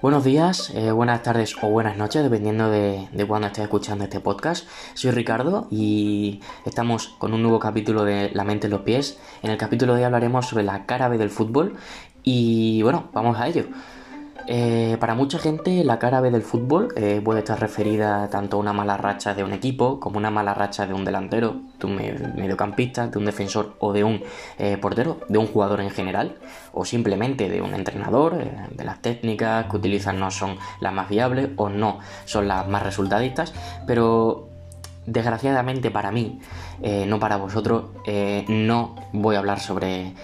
Buenos días, eh, buenas tardes o buenas noches, dependiendo de, de cuando estés escuchando este podcast. Soy Ricardo y estamos con un nuevo capítulo de La mente en los pies. En el capítulo de hoy hablaremos sobre la cara B del fútbol y bueno, vamos a ello. Eh, para mucha gente la cara B del fútbol eh, puede estar referida tanto a una mala racha de un equipo como una mala racha de un delantero, de un mediocampista, de un defensor o de un eh, portero, de un jugador en general o simplemente de un entrenador, de las técnicas que utilizan no son las más viables o no son las más resultadistas, pero desgraciadamente para mí, no para vosotros, no voy a hablar sobre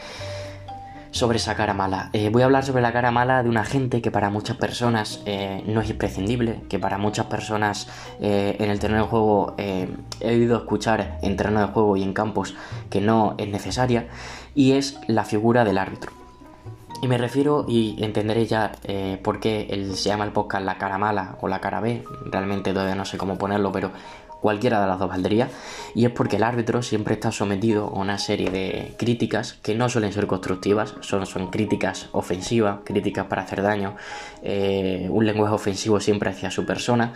sobre esa cara mala. Eh, voy a hablar sobre la cara mala de una gente que para muchas personas eh, no es imprescindible, que para muchas personas eh, en el terreno de juego he oído escuchar en terreno de juego y en campos que no es necesaria, y es la figura del árbitro. Y me refiero, y entenderéis ya por qué se llama el podcast la cara mala o la cara B, realmente todavía no sé cómo ponerlo, pero cualquiera de las dos valdría, y es porque el árbitro siempre está sometido a una serie de críticas que no suelen ser constructivas, son, críticas ofensivas, críticas para hacer daño, eh, un lenguaje ofensivo siempre hacia su persona,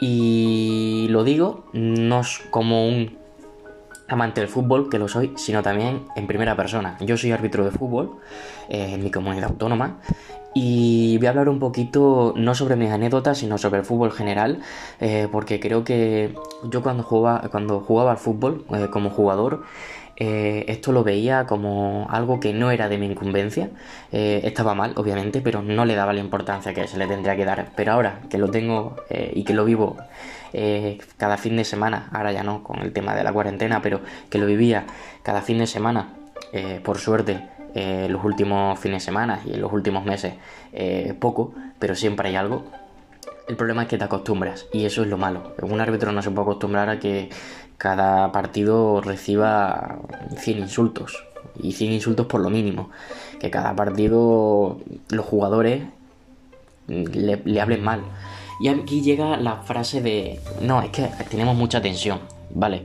y lo digo no es como un amante del fútbol, que lo soy, sino también en primera persona. Yo soy árbitro de fútbol eh, en mi comunidad autónoma y voy a hablar un poquito no sobre mis anécdotas, sino sobre el fútbol general, eh, porque creo que yo cuando jugaba, cuando jugaba al fútbol eh, como jugador, eh, esto lo veía como algo que no era de mi incumbencia. estaba mal, obviamente, pero no le daba la importancia que se le tendría que dar. Pero ahora que lo tengo y que lo vivo cada fin de semana, ahora ya no con el tema de la cuarentena, pero que lo vivía cada fin de semana, por suerte, eh, los últimos fines de semana y en los últimos meses eh, poco, pero siempre hay algo. El problema es que te acostumbras y eso es lo malo. Un árbitro no se puede acostumbrar a que cada partido reciba 100 insultos y 100 insultos por lo mínimo. Que cada partido los jugadores le, hablen mal. Y aquí llega la frase de, no, es que tenemos mucha tensión, ¿vale?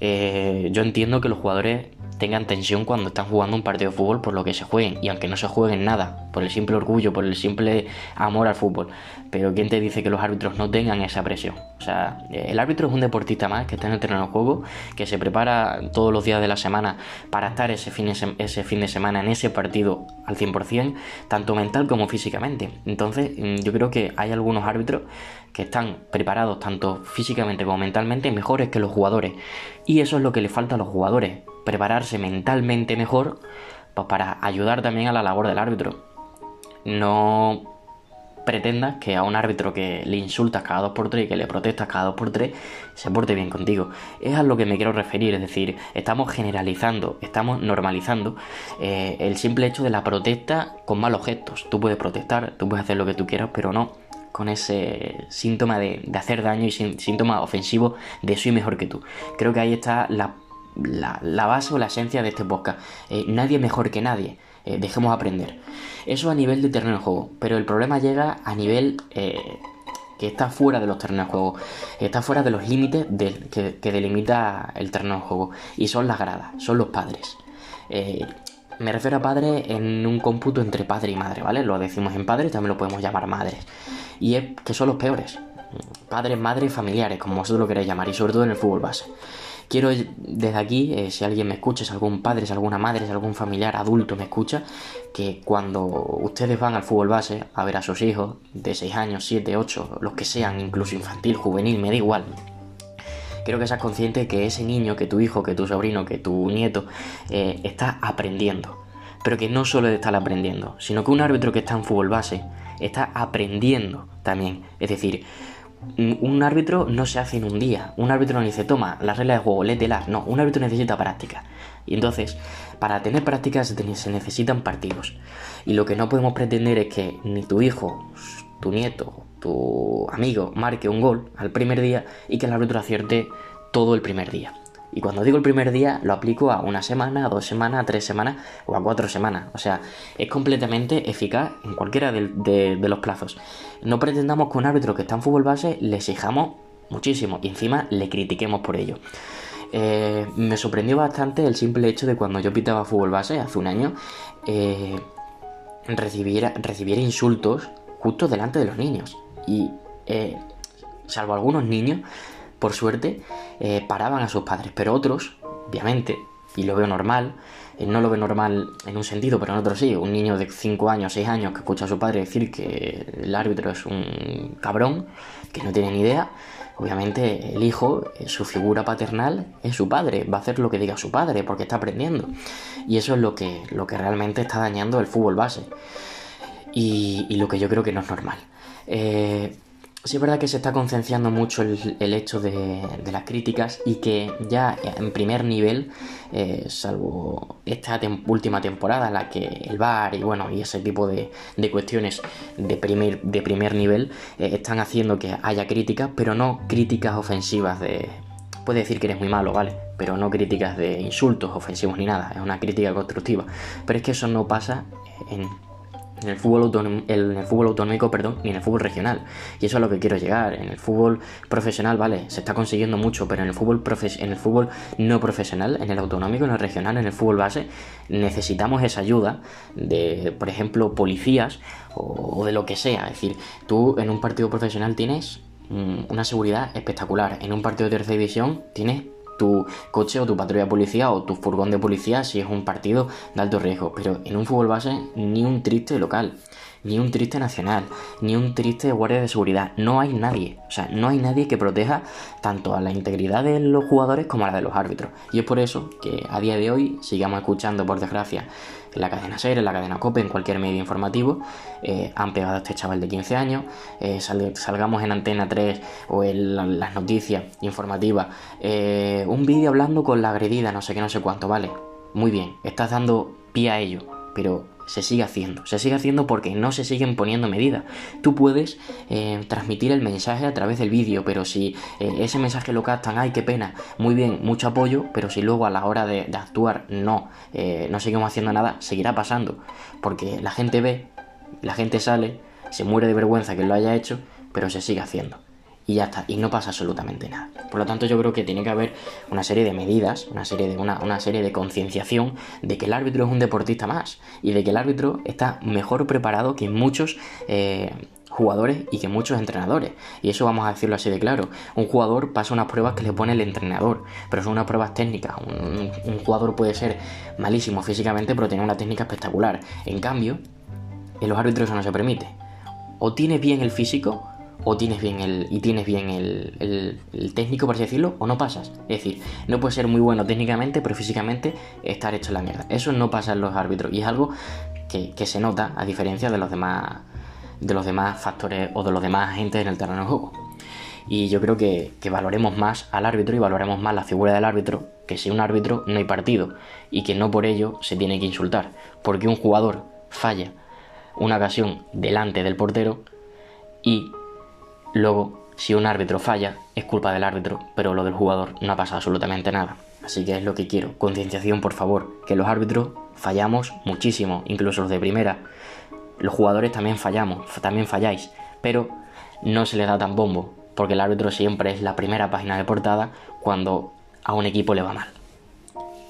Eh, yo entiendo que los jugadores tengan tensión cuando están jugando un partido de fútbol por lo que se jueguen y aunque no se jueguen nada, por el simple orgullo, por el simple amor al fútbol. Pero ¿quién te dice que los árbitros no tengan esa presión? O sea, el árbitro es un deportista más que está en el terreno de juego, que se prepara todos los días de la semana para estar ese fin de, ese fin de semana en ese partido al 100%, tanto mental como físicamente. Entonces, mm, yo creo que hay algunos árbitros que están preparados tanto físicamente como mentalmente mejores que los jugadores. Y eso es lo que le falta a los jugadores prepararse mentalmente mejor pues para ayudar también a la labor del árbitro. No pretendas que a un árbitro que le insultas cada dos por tres y que le protestas cada dos por tres se porte bien contigo. Es a lo que me quiero referir, es decir, estamos generalizando, estamos normalizando eh, el simple hecho de la protesta con malos gestos. Tú puedes protestar, tú puedes hacer lo que tú quieras, pero no con ese síntoma de, de hacer daño y síntoma ofensivo de soy mejor que tú. Creo que ahí está la la, base o la esencia de este podcast. Eh, nadie mejor que nadie. Eh, dejemos aprender. Eso a nivel de terreno de juego. Pero el problema llega a nivel eh, que está fuera de los terrenos de juego. Está fuera de los límites que, que, delimita el terreno de juego. Y son las gradas, son los padres. Me refiero a padres en un cómputo entre padre y madre, ¿vale? Lo decimos en padres, también lo podemos llamar madres. Y es que son los peores. Padres, madres familiares, como vosotros lo queréis llamar. Y sobre todo en el fútbol base. Quiero desde aquí, eh, si alguien me escucha, si algún padre, si alguna madre, si algún familiar adulto me escucha, que cuando ustedes van al fútbol base a ver a sus hijos de 6 años, 7, 8, los que sean, incluso infantil, juvenil, me da igual, quiero que seas consciente que ese niño, que tu hijo, que tu sobrino, que tu nieto eh, está aprendiendo. Pero que no solo está aprendiendo, sino que un árbitro que está en fútbol base está aprendiendo también. Es decir, un árbitro no se hace en un día. Un árbitro no dice, toma, las reglas de juego, lételas. No, un árbitro necesita práctica. Y entonces, para tener práctica se, necesitan partidos. Y lo que no podemos pretender es que ni tu hijo, tu nieto, tu amigo marque un gol al primer día y que el árbitro acierte todo el primer día. Y cuando digo el primer día, lo aplico a una semana, a dos semanas, a tres semanas o a cuatro semanas. O sea, es completamente eficaz en cualquiera de, los plazos. No pretendamos que un árbitro que está en fútbol base le exijamos muchísimo y encima le critiquemos por ello. Eh, me sorprendió bastante el simple hecho de cuando yo pitaba fútbol base hace un año, eh, recibiera, recibiera insultos justo delante de los niños. Y eh, salvo algunos niños, por suerte, eh, paraban a sus padres, pero otros, obviamente, y lo veo normal, eh, no lo veo normal en un sentido, pero en otro sí, un niño de 5 años, 6 años que escucha a su padre decir que el árbitro es un cabrón, que no tiene ni idea, obviamente el hijo, eh, su figura paternal es su padre, va a hacer lo que diga su padre porque está aprendiendo. Y eso es lo que, lo que realmente está dañando el fútbol base. Y, lo que yo creo que no es normal. Eh, Sí es verdad que se está concienciando mucho el, hecho de, las críticas y que ya en primer nivel, eh, salvo esta última temporada en la que el VAR y bueno y ese tipo de, cuestiones de primer, de primer nivel eh, están haciendo que haya críticas, pero no críticas ofensivas de... Puede decir que eres muy malo, ¿vale? Pero no críticas de insultos ofensivos ni nada, es una crítica constructiva. Pero es que eso no pasa en en el fútbol, en el fútbol autonómico, perdón, ni en el fútbol regional. Y eso es a lo que quiero llegar. En el fútbol profesional, vale, se está consiguiendo mucho, pero en el fútbol en el fútbol no profesional, en el autonómico, en el regional, en el fútbol base, necesitamos esa ayuda de, por ejemplo, policías o, de lo que sea. Es decir, tú en un partido profesional tienes mm, una seguridad espectacular. En un partido de tercera división tienes tu coche o tu patrulla policía o tu furgón de policía si es un partido de alto riesgo. Pero en un fútbol base ni un triste local, ni un triste nacional, ni un triste guardia de seguridad. No hay nadie. O sea, no hay nadie que proteja tanto a la integridad de los jugadores como a la de los árbitros. Y es por eso que a día de hoy sigamos escuchando, por desgracia, en la cadena SER, en la cadena COPE, en cualquier medio informativo, eh, han pegado a este chaval de 15 años, eh, salgamos en Antena 3 o en las noticias informativas, eh, un vídeo hablando con la agredida, no sé qué, no sé cuánto, vale, muy bien, estás dando pie a ello, pero se sigue haciendo. Se sigue haciendo porque no se siguen poniendo medidas. Tú puedes eh, transmitir el mensaje a través del vídeo, pero si eh, ese mensaje lo captan, ay, qué pena, muy bien, mucho apoyo, pero si luego a la hora de, actuar no, eh, no seguimos haciendo nada, seguirá pasando. Porque la gente ve, la gente sale, se muere de vergüenza que lo haya hecho, pero se sigue haciendo y ya está, y no pasa absolutamente nada. Por lo tanto, yo creo que tiene que haber una serie de medidas, una serie de, una, serie de concienciación de que el árbitro es un deportista más y de que el árbitro está mejor preparado que muchos eh, jugadores y que muchos entrenadores. Y eso vamos a decirlo así de claro. Un jugador pasa unas pruebas que le pone el entrenador, pero son unas pruebas técnicas. Un, un jugador puede ser malísimo físicamente, pero tiene una técnica espectacular. En cambio, en los árbitros eso no se permite. O tiene bien el físico o tienes bien el, y tienes bien el, técnico, por así decirlo, o no pasas. Es decir, no puedes ser muy bueno técnicamente, pero físicamente estar hecho la mierda. Eso no pasa en los árbitros y es algo que, se nota a diferencia de los demás de los demás factores o de los demás agentes en el terreno de juego. Y yo creo que, que, valoremos más al árbitro y valoremos más la figura del árbitro, que si un árbitro no hay partido y que no por ello se tiene que insultar. Porque un jugador falla una ocasión delante del portero y Luego, si un árbitro falla, es culpa del árbitro, pero lo del jugador no ha pasado absolutamente nada. Así que es lo que quiero. Concienciación, por favor. Que los árbitros fallamos muchísimo, incluso los de primera. Los jugadores también fallamos, también falláis. Pero no se le da tan bombo, porque el árbitro siempre es la primera página de portada cuando a un equipo le va mal.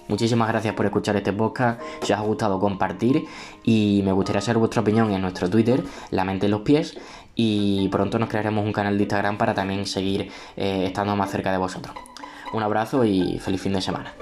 Muchísimas gracias por escuchar este podcast. Si os ha gustado, compartir. Y me gustaría saber vuestra opinión en nuestro Twitter, La Mente en los Pies. Y pronto nos crearemos un canal de Instagram para también seguir eh, estando más cerca de vosotros. Un abrazo y feliz fin de semana.